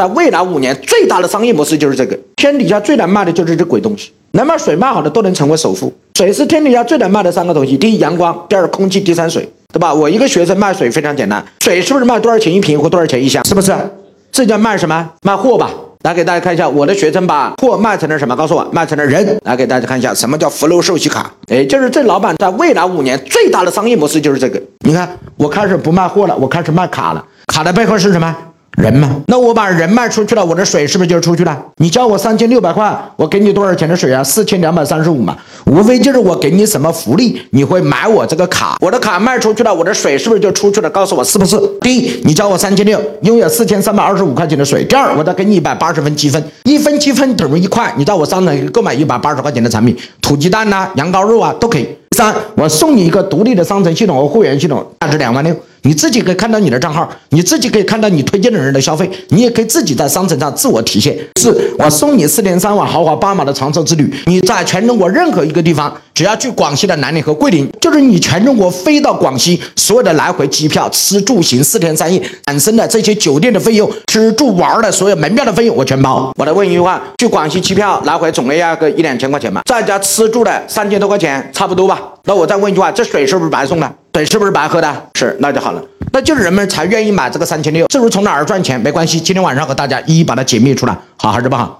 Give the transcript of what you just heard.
在未来五年最大的商业模式就是这个。天底下最难卖的就是这鬼东西，能把水卖好的都能成为首富。水是天底下最难卖的三个东西：第一，阳光；第二，空气；第三，水，对吧？我一个学生卖水非常简单，水是不是卖多少钱一瓶或多少钱一箱？是不是？这叫卖什么？卖货吧。来给大家看一下，我的学生把货卖成了什么？告诉我，卖成了人。来给大家看一下，什么叫福禄寿喜卡？哎，就是这老板在未来五年最大的商业模式就是这个。你看，我开始不卖货了，我开始卖卡了。卡的背后是什么？人嘛，那我把人卖出去了，我的水是不是就出去了？你交我三千六百块，我给你多少钱的水啊？四千两百三十五嘛，无非就是我给你什么福利，你会买我这个卡，我的卡卖出去了，我的水是不是就出去了？告诉我是不是？第一，你交我三千六，拥有四千三百二十五块钱的水；第二，我再给你一百八十分积分，一分积分等于一块，你在我商城购买一百八十块钱的产品，土鸡蛋呐、羊羔肉啊都可以。三，我送你一个独立的商城系统和会员系统，价值两万六。你自己可以看到你的账号，你自己可以看到你推荐的人的消费，你也可以自己在商城上自我体现。四，我送你四天三晚豪华八马的长城之旅，你在全中国任何一个地方，只要去广西的南宁和桂林，就是你全中国飞到广西所有的来回机票、吃住行四天三夜产生的这些酒店的费用、吃住玩的所有门票的费用，我全包。我来问一句话：去广西机票来回总归要个一两千块钱吧？再加吃住的三千多块钱，差不多吧？那我再问一句话：这水是不是白送的？对是不是白喝的？是，那就好了。那就是人们才愿意买这个三千六。至于从哪儿赚钱没关系，今天晚上和大家一一把它解密出来，好还是不好？